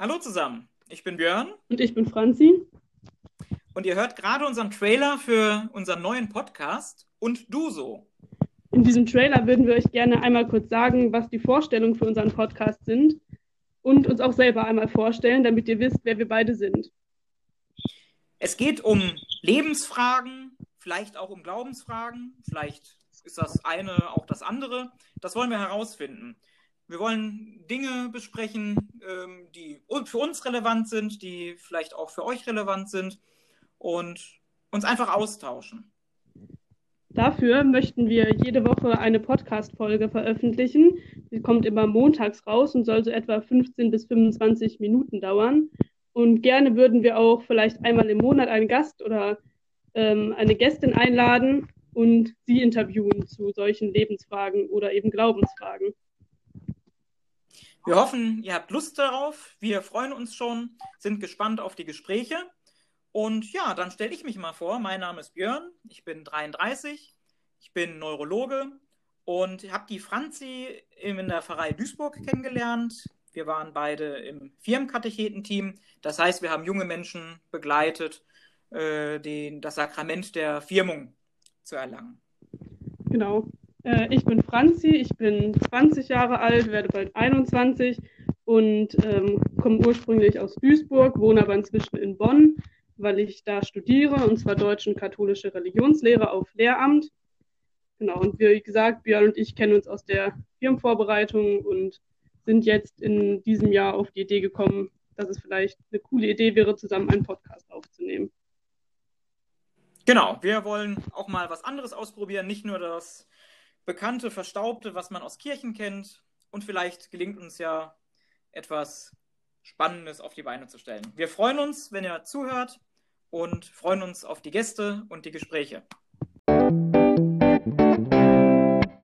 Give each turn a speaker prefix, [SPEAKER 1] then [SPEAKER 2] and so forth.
[SPEAKER 1] Hallo zusammen, ich bin Björn.
[SPEAKER 2] Und ich bin Franzi.
[SPEAKER 1] Und ihr hört gerade unseren Trailer für unseren neuen Podcast und du so.
[SPEAKER 2] In diesem Trailer würden wir euch gerne einmal kurz sagen, was die Vorstellungen für unseren Podcast sind und uns auch selber einmal vorstellen, damit ihr wisst, wer wir beide sind.
[SPEAKER 1] Es geht um Lebensfragen, vielleicht auch um Glaubensfragen, vielleicht ist das eine auch das andere. Das wollen wir herausfinden. Wir wollen Dinge besprechen, ähm, die für uns relevant sind, die vielleicht auch für euch relevant sind und uns einfach austauschen.
[SPEAKER 2] Dafür möchten wir jede Woche eine Podcast-Folge veröffentlichen. Sie kommt immer montags raus und soll so etwa 15 bis 25 Minuten dauern. Und gerne würden wir auch vielleicht einmal im Monat einen Gast oder ähm, eine Gästin einladen und sie interviewen zu solchen Lebensfragen oder eben Glaubensfragen.
[SPEAKER 1] Wir hoffen, ihr habt Lust darauf. Wir freuen uns schon, sind gespannt auf die Gespräche. Und ja, dann stelle ich mich mal vor. Mein Name ist Björn, ich bin 33, ich bin Neurologe und habe die Franzi in der Pfarrei Duisburg kennengelernt. Wir waren beide im Firmenkatechetenteam. Das heißt, wir haben junge Menschen begleitet, äh, den, das Sakrament der Firmung zu erlangen.
[SPEAKER 2] Genau. Äh, ich bin Franzi, ich bin 20 Jahre alt, werde bald 21 und ähm, komme ursprünglich aus Duisburg, wohne aber inzwischen in Bonn, weil ich da studiere, und zwar Deutsch und katholische Religionslehre auf Lehramt. Genau, und wie gesagt, Björn und ich kennen uns aus der Firmenvorbereitung und sind jetzt in diesem Jahr auf die Idee gekommen, dass es vielleicht eine coole Idee wäre, zusammen einen Podcast aufzunehmen.
[SPEAKER 1] Genau, wir wollen auch mal was anderes ausprobieren, nicht nur das bekannte, verstaubte, was man aus Kirchen kennt. Und vielleicht gelingt uns ja etwas Spannendes auf die Beine zu stellen. Wir freuen uns, wenn ihr zuhört und freuen uns auf die Gäste und die Gespräche.